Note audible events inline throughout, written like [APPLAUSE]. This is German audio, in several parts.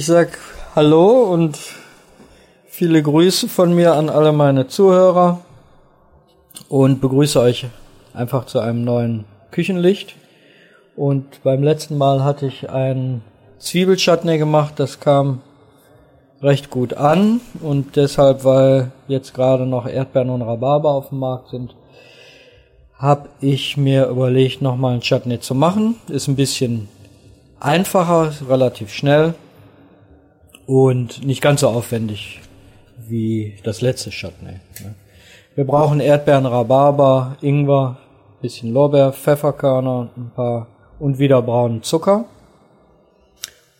Ich sag Hallo und viele Grüße von mir an alle meine Zuhörer und begrüße euch einfach zu einem neuen Küchenlicht. Und beim letzten Mal hatte ich ein Zwiebelchutney gemacht, das kam recht gut an und deshalb, weil jetzt gerade noch Erdbeeren und Rhabarber auf dem Markt sind, habe ich mir überlegt, nochmal ein Chutney zu machen. Ist ein bisschen einfacher, relativ schnell und nicht ganz so aufwendig wie das letzte Chutney. Ne? Wir brauchen Erdbeeren, Rhabarber, Ingwer, bisschen Lorbeer, Pfefferkörner, ein paar und wieder braunen Zucker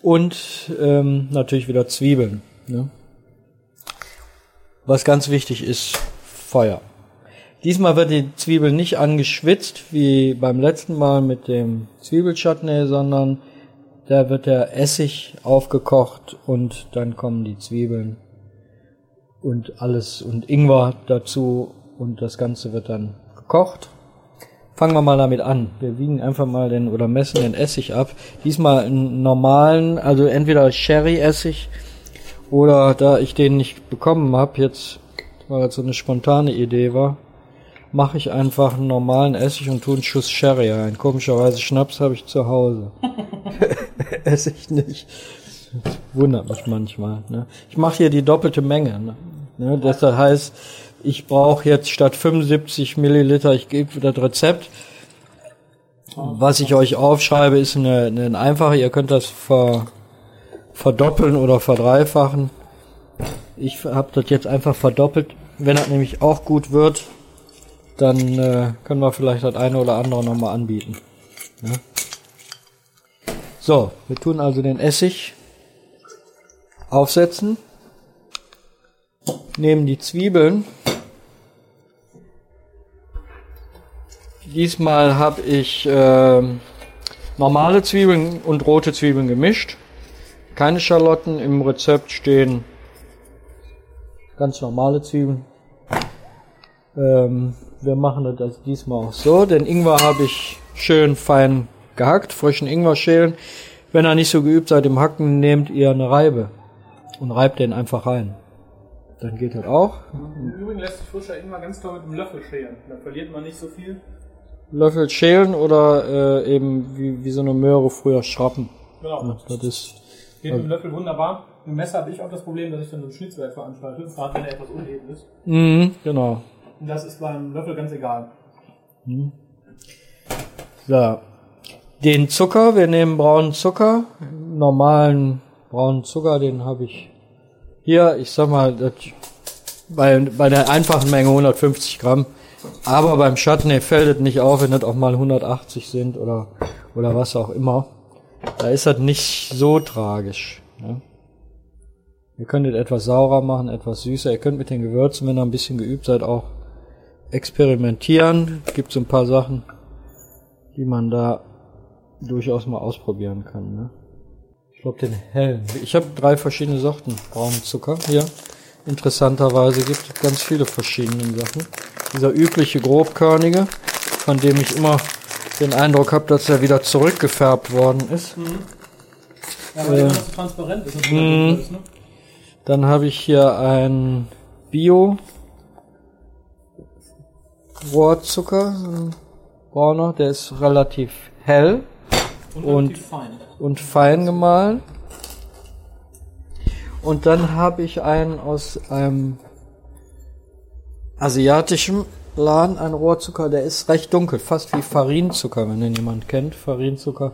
und ähm, natürlich wieder Zwiebeln. Ne? Was ganz wichtig ist, Feuer. Diesmal wird die Zwiebel nicht angeschwitzt wie beim letzten Mal mit dem Zwiebelchutney, sondern da wird der Essig aufgekocht und dann kommen die Zwiebeln und alles und Ingwer dazu und das Ganze wird dann gekocht. Fangen wir mal damit an. Wir wiegen einfach mal den oder messen den Essig ab. Diesmal einen normalen, also entweder Sherry-Essig oder da ich den nicht bekommen habe, jetzt, weil das so eine spontane Idee war, mache ich einfach einen normalen Essig und tue einen Schuss Sherry ein. Komischerweise Schnaps habe ich zu Hause. [LAUGHS] [LAUGHS] Essig nicht. Das wundert mich manchmal. Ne? Ich mache hier die doppelte Menge. Ne? Ne? Das heißt, ich brauche jetzt statt 75 Milliliter, ich gebe das Rezept. Was ich euch aufschreibe, ist eine, eine einfache, ihr könnt das ver, verdoppeln oder verdreifachen. Ich habe das jetzt einfach verdoppelt. Wenn das nämlich auch gut wird, dann äh, können wir vielleicht das eine oder andere nochmal anbieten. Ja. So, wir tun also den Essig aufsetzen, nehmen die Zwiebeln. Diesmal habe ich äh, normale Zwiebeln und rote Zwiebeln gemischt. Keine Schalotten im Rezept stehen ganz normale Zwiebeln. Ähm, wir machen das also diesmal auch so. Den Ingwer habe ich schön fein gehackt, frischen Ingwer schälen. Wenn ihr nicht so geübt seid im Hacken, nehmt ihr eine Reibe und reibt den einfach rein. Dann geht das auch. Im Übrigen lässt sich frischer Ingwer ganz toll mit einem Löffel schälen. Da verliert man nicht so viel. Löffel schälen oder äh, eben wie, wie so eine Möhre früher schrappen. Genau. Ja, das ist Geht mit dem Löffel wunderbar. Mit dem Messer habe ich auch das Problem, dass ich dann so ein Schnitzwerk veranstalte, gerade wenn er etwas uneben ist. mhm, genau. Das ist beim Löffel ganz egal. So. Den Zucker, wir nehmen braunen Zucker, normalen braunen Zucker, den habe ich hier, ich sag mal, das, bei, bei der einfachen Menge 150 Gramm. Aber beim Chutney fällt es nicht auf, wenn das auch mal 180 sind oder, oder was auch immer. Da ist das nicht so tragisch. Ne? Ihr könntet etwas saurer machen, etwas süßer. Ihr könnt mit den Gewürzen, wenn ihr ein bisschen geübt seid, auch experimentieren. Gibt so ein paar Sachen, die man da durchaus mal ausprobieren kann. Ne? Ich glaube den hellen. Ich habe drei verschiedene Sorten braunen Zucker hier. Interessanterweise gibt es ganz viele verschiedene Sachen. Dieser übliche grobkörnige, von dem ich immer den Eindruck habe, dass er wieder zurückgefärbt worden ist. Ja, weil Äh, so transparent ist mhm. wunderbar ist, ne? Dann habe ich hier ein Bio Rohrzucker, brauner, der ist relativ hell Und, Und- relativ fein. und fein gemahlen. Und dann habe ich einen aus einem asiatischen Laden, einen Rohrzucker, der ist recht dunkel, fast wie Farinzucker, wenn den jemand kennt. Farinzucker.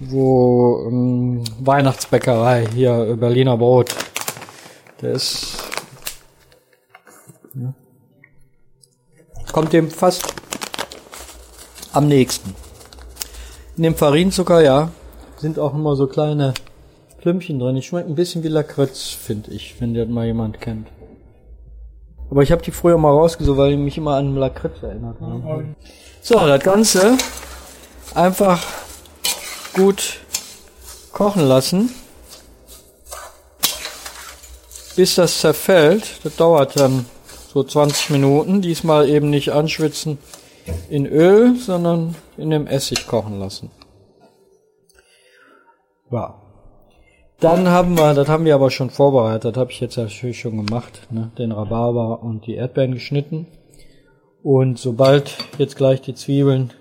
Wo ähm, Weihnachtsbäckerei hier Berliner Brot. Der ist kommt dem fast am nächsten. In dem Farinzucker, ja, sind auch immer so kleine Klümpchen drin. Die schmecken ein bisschen wie Lakritz, finde ich, wenn das mal jemand kennt. Aber ich habe die früher mal rausgesucht, weil die mich immer an Lakritz erinnert haben. So, das Ganze einfach gut kochen lassen, bis das zerfällt. Das dauert dann so 20 Minuten. Diesmal eben nicht anschwitzen in Öl, sondern in dem Essig kochen lassen. Ja. Dann haben wir, das haben wir aber schon vorbereitet, habe ich jetzt natürlich schon gemacht, ne? den Rhabarber und die Erdbeeren geschnitten. Und sobald jetzt gleich die Zwiebeln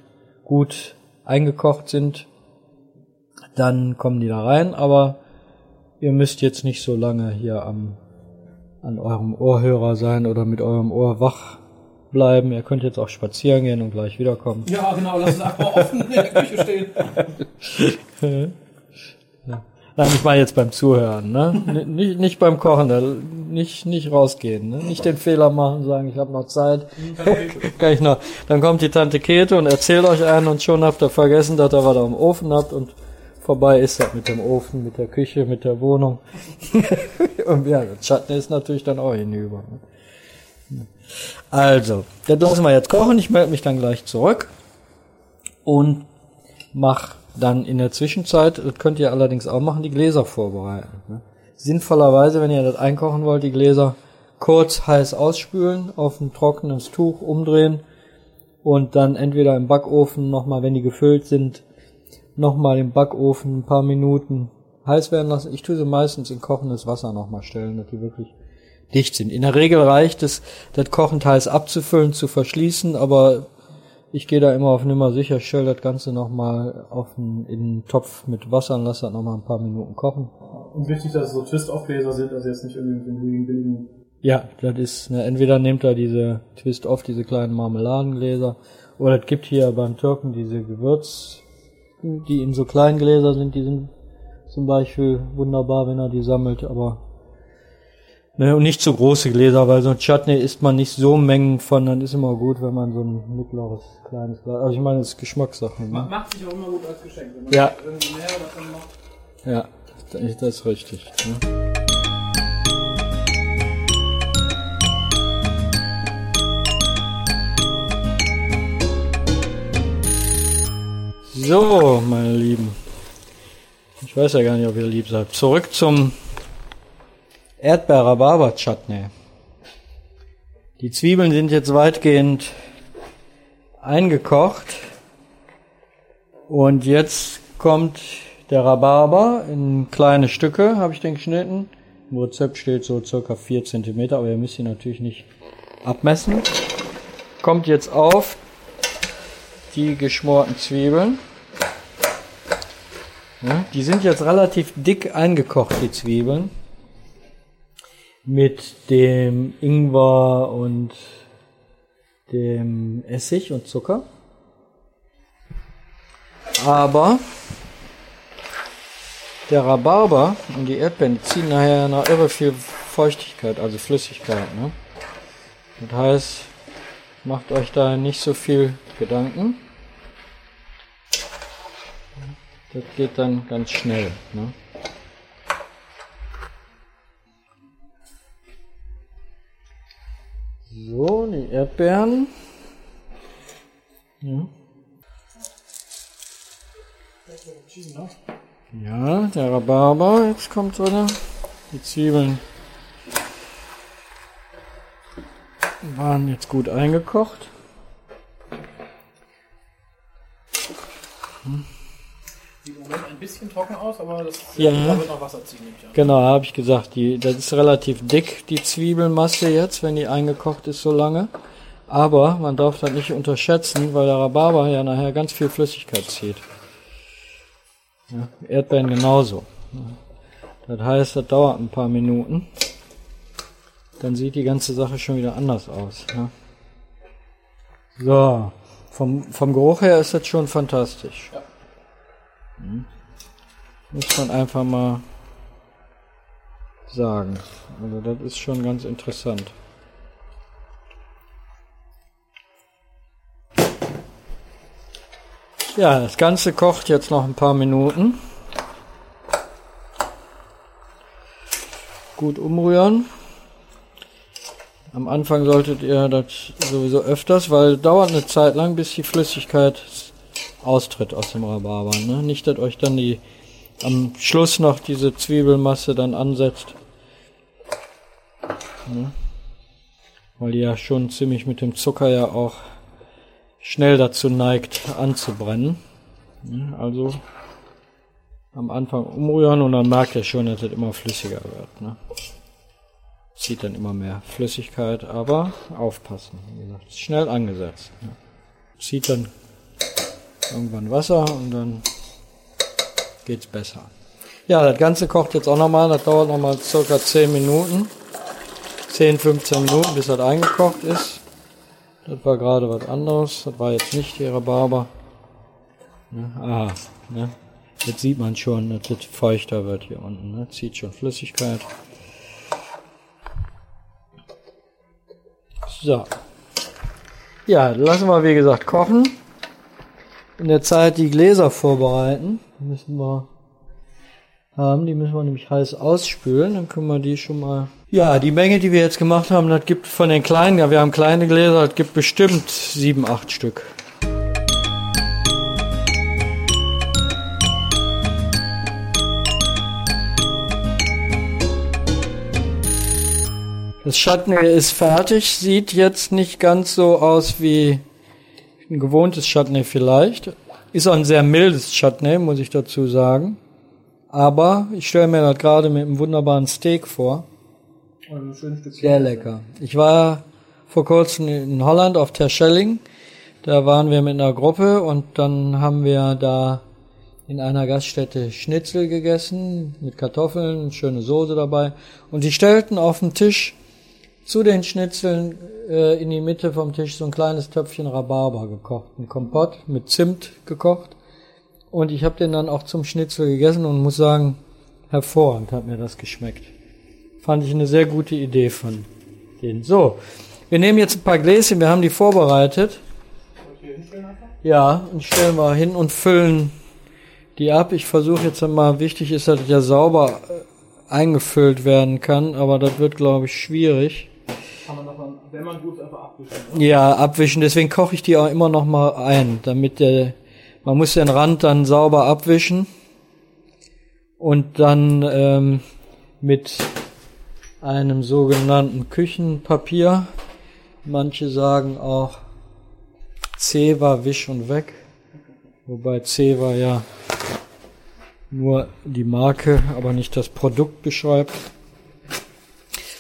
gut eingekocht sind, dann kommen die da rein, aber ihr müsst jetzt nicht so lange hier am, an eurem Ohrhörer sein oder mit eurem Ohr wach bleiben. Ihr könnt jetzt auch spazieren gehen und gleich wiederkommen. Ja, genau, lass es einfach offen in der Küche stehen. Nein, ich meine jetzt beim Zuhören, ne? Nicht, nicht beim Kochen, da- nicht, nicht rausgehen, ne? Nicht den Fehler machen, sagen, ich habe noch Zeit. [LAUGHS] Kann ich noch. Dann kommt die Tante Käthe und erzählt euch einen und schon habt ihr vergessen, dass ihr was am Ofen habt und vorbei ist das mit dem Ofen, mit der Küche, mit der Wohnung. [LAUGHS] und ja, das Schatten ist natürlich dann auch hinüber. Also, das lassen wir jetzt kochen. Ich melde mich dann gleich zurück und mach dann in der Zwischenzeit, das könnt ihr allerdings auch machen, die Gläser vorbereiten. Ne? Sinnvollerweise, wenn ihr das einkochen wollt, die Gläser kurz heiß ausspülen, auf ein trockenes Tuch umdrehen und dann entweder im Backofen nochmal, wenn die gefüllt sind, nochmal im Backofen ein paar Minuten heiß werden lassen. Ich tue sie meistens in kochendes Wasser nochmal stellen, dass die wirklich dicht sind. In der Regel reicht es, das kochend heiß abzufüllen, zu verschließen, aber ich gehe da immer auf Nummer sicher, stelle das Ganze nochmal auf einen, in einen Topf mit Wasser und lasse das nochmal ein paar Minuten kochen. Und wichtig, dass es so Twist-Off-Gläser sind, also jetzt nicht irgendwie mit den billigen, billigen. Ja, das ist, ne, entweder nehmt ihr diese Twist-Off, diese kleinen Marmeladengläser, oder es gibt hier beim Türken diese Gewürz, die in so kleinen Gläser sind, die sind zum Beispiel wunderbar, wenn er die sammelt, aber ne, und nicht zu große Gläser, weil so ein Chutney isst man nicht so Mengen von, dann ist immer gut, wenn man so ein mittleres, kleines Glas, also ich meine, das ist Geschmackssache. Ma- Ne? Macht sich auch immer gut als Geschenk. Wenn man Ja. irgendwie mehr davon macht. Ja, das das ist richtig. Ne? So, meine Lieben. Ich weiß ja gar nicht, ob ihr lieb seid. Zurück zum Erdbeer-Rhabarber-Chutney. Die Zwiebeln sind jetzt weitgehend eingekocht. Und jetzt kommt der Rhabarber in kleine Stücke, habe ich den geschnitten. Im Rezept steht so circa 4 cm, aber ihr müsst ihn natürlich nicht abmessen. Kommt jetzt auf die geschmorten Zwiebeln. Ja, die sind jetzt relativ dick eingekocht, die Zwiebeln. Mit dem Ingwer und dem Essig und Zucker. Aber der Rhabarber und die Erdbeeren ziehen nachher noch irre viel Feuchtigkeit, also Flüssigkeit. Ne? Das heißt, macht euch da nicht so viel Gedanken. Das geht dann ganz schnell. Ne? So, die Erdbeeren. Ja. Ja, der Rhabarber, jetzt kommt wieder. Die Zwiebeln waren jetzt gut eingekocht. Bisschen trocken aus, aber das Ja. da wird noch Wasser ziehen. Genau, habe ich gesagt, die, das ist relativ dick, die Zwiebelmasse jetzt, wenn die eingekocht ist so lange. Aber man darf das nicht unterschätzen, weil der Rhabarber ja nachher ganz viel Flüssigkeit zieht. Ja, Erdbeeren genauso. Das heißt, das dauert ein paar Minuten. Dann sieht die ganze Sache schon wieder anders aus. Ja. So, vom, vom Geruch her ist das schon fantastisch. Ja. Hm. Muss man einfach mal sagen. Also das ist schon ganz interessant. Ja, das Ganze kocht jetzt noch ein paar Minuten. Gut umrühren. Am Anfang solltet ihr das sowieso öfters, weil es dauert eine Zeit lang, bis die Flüssigkeit austritt aus dem Rhabarber. Ne? Nicht, dass euch dann die am Schluss noch diese Zwiebelmasse dann ansetzt. Ne? Weil die ja schon ziemlich mit dem Zucker ja auch schnell dazu neigt anzubrennen. Ne? Also am Anfang umrühren und dann merkt ihr schon, dass es immer flüssiger wird. Ne? Zieht dann immer mehr Flüssigkeit, aber aufpassen. Wie gesagt, schnell angesetzt. Ne? Zieht dann irgendwann Wasser und dann geht's besser. Ja, das Ganze kocht jetzt auch nochmal. Das dauert nochmal circa 10 Minuten. 10, 15 Minuten, bis das eingekocht ist. Das war gerade was anderes. Das war jetzt nicht die Rhabarber. Ne? Aha, ne? Jetzt sieht man schon, dass das feuchter wird hier unten. Ne? Zieht schon Flüssigkeit. So. Ja, lassen wir wie gesagt kochen. In der Zeit die Gläser vorbereiten. Müssen wir haben. Die müssen wir nämlich heiß ausspülen. Dann können wir die schon mal. Ja, die Menge, die wir jetzt gemacht haben, das gibt von den kleinen, ja, wir haben kleine Gläser, das gibt bestimmt sieben, acht Stück. Das Chutney ist fertig, sieht jetzt nicht ganz so aus wie ein gewohntes Chutney vielleicht. Ist auch ein sehr mildes Chutney, muss ich dazu sagen. Aber ich stelle mir das gerade mit einem wunderbaren Steak vor. Stück Sehr lecker. Ich war vor kurzem in Holland auf Terschelling. Da waren wir mit einer Gruppe und dann haben wir da in einer Gaststätte Schnitzel gegessen mit Kartoffeln, schöne Soße dabei. Und die stellten auf den Tisch zu den Schnitzeln äh, in die Mitte vom Tisch so ein kleines Töpfchen Rhabarber gekocht, ein Kompott mit Zimt gekocht. Und ich habe den dann auch zum Schnitzel gegessen und muss sagen, hervorragend hat mir das geschmeckt. Fand ich eine sehr gute Idee von denen. So, wir nehmen jetzt ein paar Gläschen, wir haben die vorbereitet. Ja, und stellen wir hin und füllen die ab. Ich versuche jetzt mal, wichtig ist, dass ja sauber äh, eingefüllt werden kann, aber das wird, glaube ich, schwierig. Kann man davon, wenn man gut einfach abwischen. Ja, abwischen. Deswegen koche ich die auch immer noch mal ein, damit der, man muss den Rand dann sauber abwischen und dann ähm, mit einem sogenannten Küchenpapier. Manche sagen auch Zewa wisch und weg, wobei Zewa ja nur die Marke, aber nicht das Produkt beschreibt.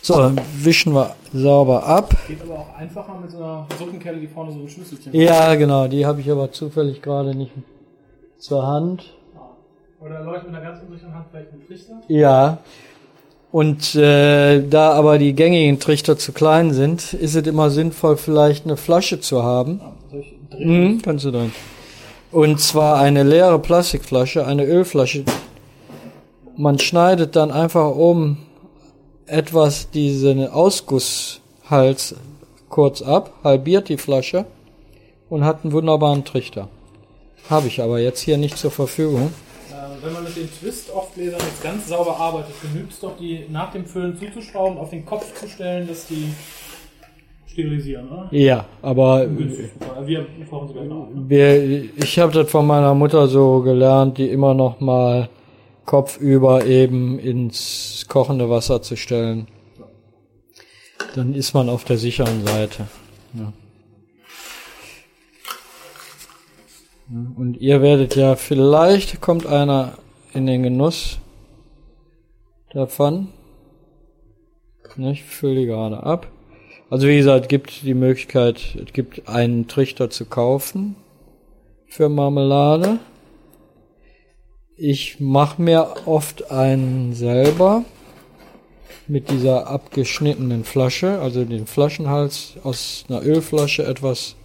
So, dann wischen wir sauber ab. Geht aber auch einfacher mit so einer Suppenkelle, die vorne so ein Schlüsselchen Ja, genau, die habe ich aber zufällig gerade nicht zur Hand. Oder Leute mit einer ganz unsicheren Hand vielleicht einen Trichter. Ja. Und äh, da aber die gängigen Trichter zu klein sind, ist es immer sinnvoll, vielleicht eine Flasche zu haben. Ich drehen? Mhm, kannst du dann. Und zwar eine leere Plastikflasche, eine Ölflasche. Man schneidet dann einfach oben etwas diesen Ausgusshals kurz ab, halbiert die Flasche und hat einen wunderbaren Trichter. Habe ich aber jetzt hier nicht zur Verfügung. Äh, wenn man mit den Twist-Off-Gläsern jetzt ganz sauber arbeitet, genügt es doch, die nach dem Füllen zuzuschrauben, auf den Kopf zu stellen, dass die sterilisieren, oder? Ja, aber Günstig. Wir kochen sie gleich noch. wir, ich habe das von meiner Mutter so gelernt, die immer noch mal kopfüber eben ins kochende Wasser zu stellen. Dann ist man auf der sicheren Seite. Ja. Und ihr werdet ja, vielleicht kommt einer in den Genuss davon. Ich fülle die gerade ab. Also wie gesagt, es gibt die Möglichkeit, es gibt einen Trichter zu kaufen für Marmelade. Ich mache mir oft einen selber mit dieser abgeschnittenen Flasche, also den Flaschenhals aus einer Ölflasche etwas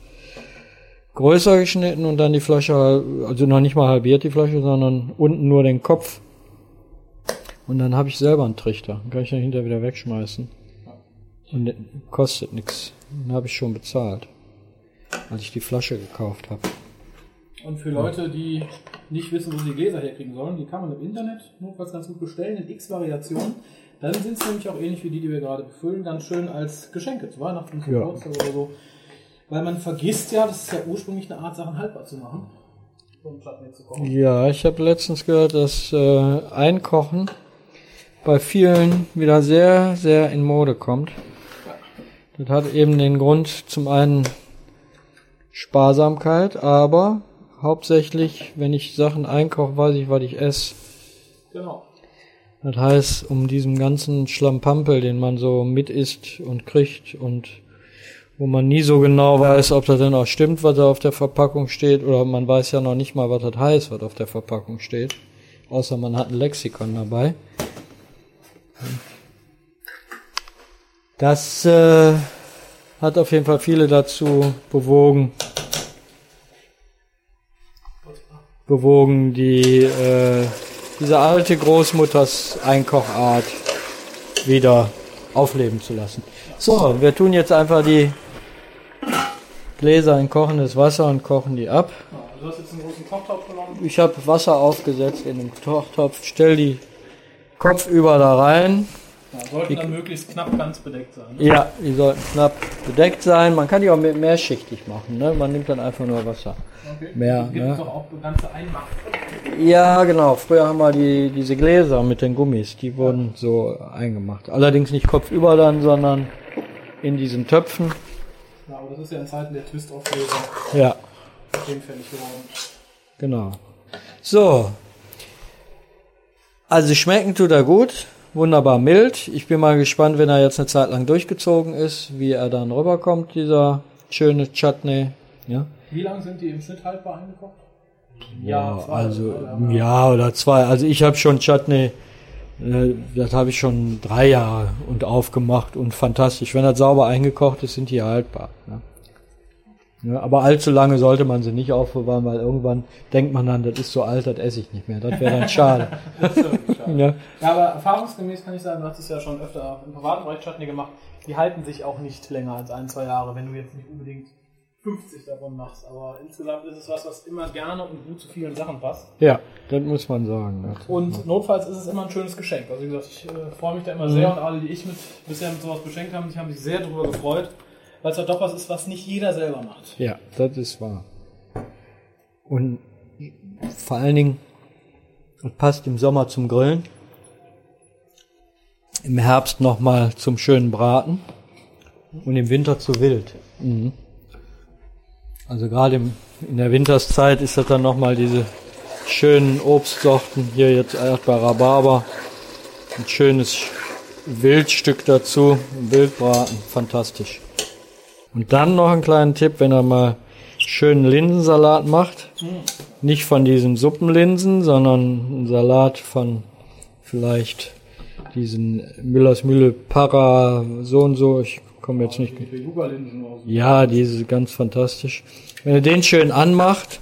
größer geschnitten und dann die Flasche, also noch nicht mal halbiert die Flasche, sondern unten nur den Kopf. Und dann habe ich selber einen Trichter. Kann ich dann hinterher wieder wegschmeißen. Und kostet nichts. Den habe ich schon bezahlt, als ich die Flasche gekauft habe. Und für Leute, die nicht wissen, wo sie die Gläser herkriegen sollen, die kann man im Internet notfalls ganz gut bestellen, in x Variationen. Dann sind es nämlich auch ähnlich wie die, die wir gerade befüllen, ganz schön als Geschenke zu Weihnachten, Ja. Geburtstag oder so. Weil man vergisst ja, das ist ja ursprünglich eine Art, Sachen haltbar zu machen. Chutney zu kochen. Ja, ich habe letztens gehört, dass äh, Einkochen bei vielen wieder sehr, sehr in Mode kommt. Das hat eben den Grund zum einen Sparsamkeit, aber hauptsächlich, wenn ich Sachen einkoche, weiß ich, was ich esse. Genau. Das heißt, um diesen ganzen Schlampampel, den man so mit isst und kriegt und wo man nie so genau weiß, ob das denn auch stimmt, was da auf der Verpackung steht, oder man weiß ja noch nicht mal, was das heißt, was auf der Verpackung steht. Außer man hat ein Lexikon dabei. Das äh, hat auf jeden Fall viele dazu bewogen, bewogen, die äh, diese alte Großmutters Einkochart wieder aufleben zu lassen. So, wir tun jetzt einfach die Gläser in kochendes Wasser und kochen die ab. Du hast jetzt einen großen Kochtopf genommen. Ich habe Wasser aufgesetzt in den Kochtopf, stell die kopfüber da rein. Ja, sollten dann möglichst knapp ganz bedeckt sein. Ne? Ja, die sollten knapp bedeckt sein. Man kann die auch mehrschichtig machen. Ne? Man nimmt dann einfach nur Wasser. Okay. Mehr, Gibt ne? es doch auch ganze Einmacht. Ja, genau. Früher haben wir die, diese Gläser mit den Gummis, die wurden so eingemacht. Allerdings nicht kopfüber dann, sondern in diesen Töpfen. Ja, aber das ist ja in Zeiten der Twist-Auflösung Ja, hinfällig geworden. genau. So. Also schmecken tut er gut. Wunderbar mild. Ich bin mal gespannt, wenn er jetzt eine Zeit lang durchgezogen ist, wie er dann rüberkommt, dieser schöne Chutney. Ja. Wie lange sind die im Schnitt haltbar eingekocht? Ja, zwei, also oder? ein Jahr oder zwei. Also ich habe schon Chutney, äh, das habe ich schon drei Jahre und aufgemacht und fantastisch. Wenn das sauber eingekocht ist, sind die haltbar. Ne? Ja, aber allzu lange sollte man sie nicht aufbewahren, weil irgendwann denkt man dann, das ist so alt, das esse ich nicht mehr. Das wäre dann schade. [LAUGHS] Das ist wirklich schade. ja. Ja, aber erfahrungsgemäß kann ich sagen, du hast es ja schon öfter im privaten Bereich Chutney gemacht. Die halten sich auch nicht länger als ein, zwei Jahre, wenn du jetzt nicht unbedingt 50 davon machst. Aber insgesamt ist es was, was immer gerne und gut zu vielen Sachen passt. ja, das muss man sagen. ne? Und notfalls ist es immer ein schönes Geschenk. Also wie gesagt, ich äh, freue mich da immer sehr und alle, die ich mit, bisher mit sowas beschenkt haben, die haben sich sehr darüber gefreut, weil es halt doch was ist, was nicht jeder selber macht. Ja, das ist wahr. Und vor allen Dingen, es passt im Sommer zum Grillen, im Herbst nochmal zum schönen Braten und im Winter zu wild. Mhm. Also gerade im, in der Winterszeit ist das dann nochmal diese schönen Obstsorten, hier jetzt Erdbeer, Rhabarber, ein schönes Wildstück dazu, Wildbraten, fantastisch. Und dann noch einen kleinen Tipp, wenn er mal schönen Linsensalat macht. Nicht von diesen Suppenlinsen, sondern einen Salat von vielleicht diesen Müllers Mühle Para so und so. Ich komme jetzt nicht. Ja, diese ganz fantastisch. Wenn er den schön anmacht,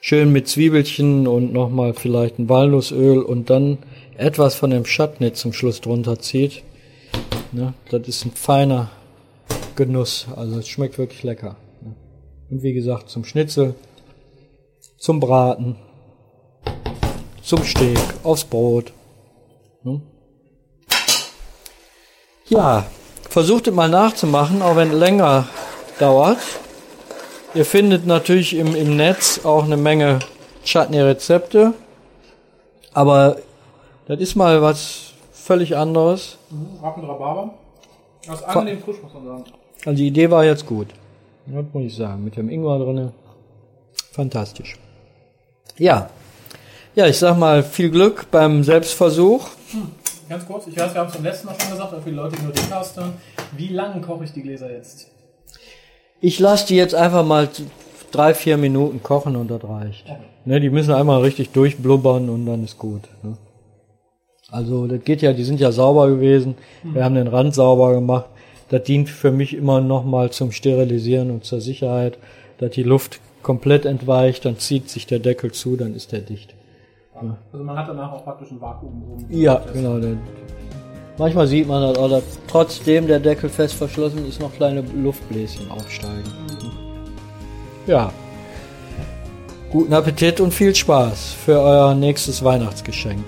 schön mit Zwiebelchen und nochmal vielleicht ein Walnussöl und dann etwas von dem Chutney zum Schluss drunter zieht, ne, das ist ein feiner Genuss. Also es schmeckt wirklich lecker. Und wie gesagt, zum Schnitzel, zum Braten, zum Steak, aufs Brot. ne. Ja, versucht es mal nachzumachen, auch wenn es länger dauert. Ihr findet natürlich im, im Netz auch eine Menge Chutney-Rezepte, aber das ist mal was völlig anderes. Rappen Rhabarber. Aus angenehm frisch, muss man sagen. Also die Idee war jetzt gut. Das muss ich sagen. Mit dem Ingwer drinne. Fantastisch. Ja. Ja, ich sag mal, viel Glück beim Selbstversuch. Ganz kurz, ich weiß, wir haben es beim letzten Mal schon gesagt, aber für die Leute, die nur den Cast hören, wie lange koche ich die Gläser jetzt? Ich lasse die jetzt einfach mal drei, vier Minuten kochen und das reicht. Ne, die müssen einmal richtig durchblubbern und dann ist gut. Ne? Also das geht ja, die sind ja sauber gewesen. Wir haben den Rand sauber gemacht. Das dient für mich immer noch mal zum Sterilisieren und zur Sicherheit, dass die Luft komplett entweicht, dann zieht sich der Deckel zu, dann ist der dicht. Also man hat danach auch praktisch ein Vakuum. Ja, genau. Der, manchmal sieht man das auch, dass trotzdem der Deckel fest verschlossen ist, noch kleine Luftbläschen aufsteigen. Ja. Guten Appetit und viel Spaß für euer nächstes Weihnachtsgeschenk.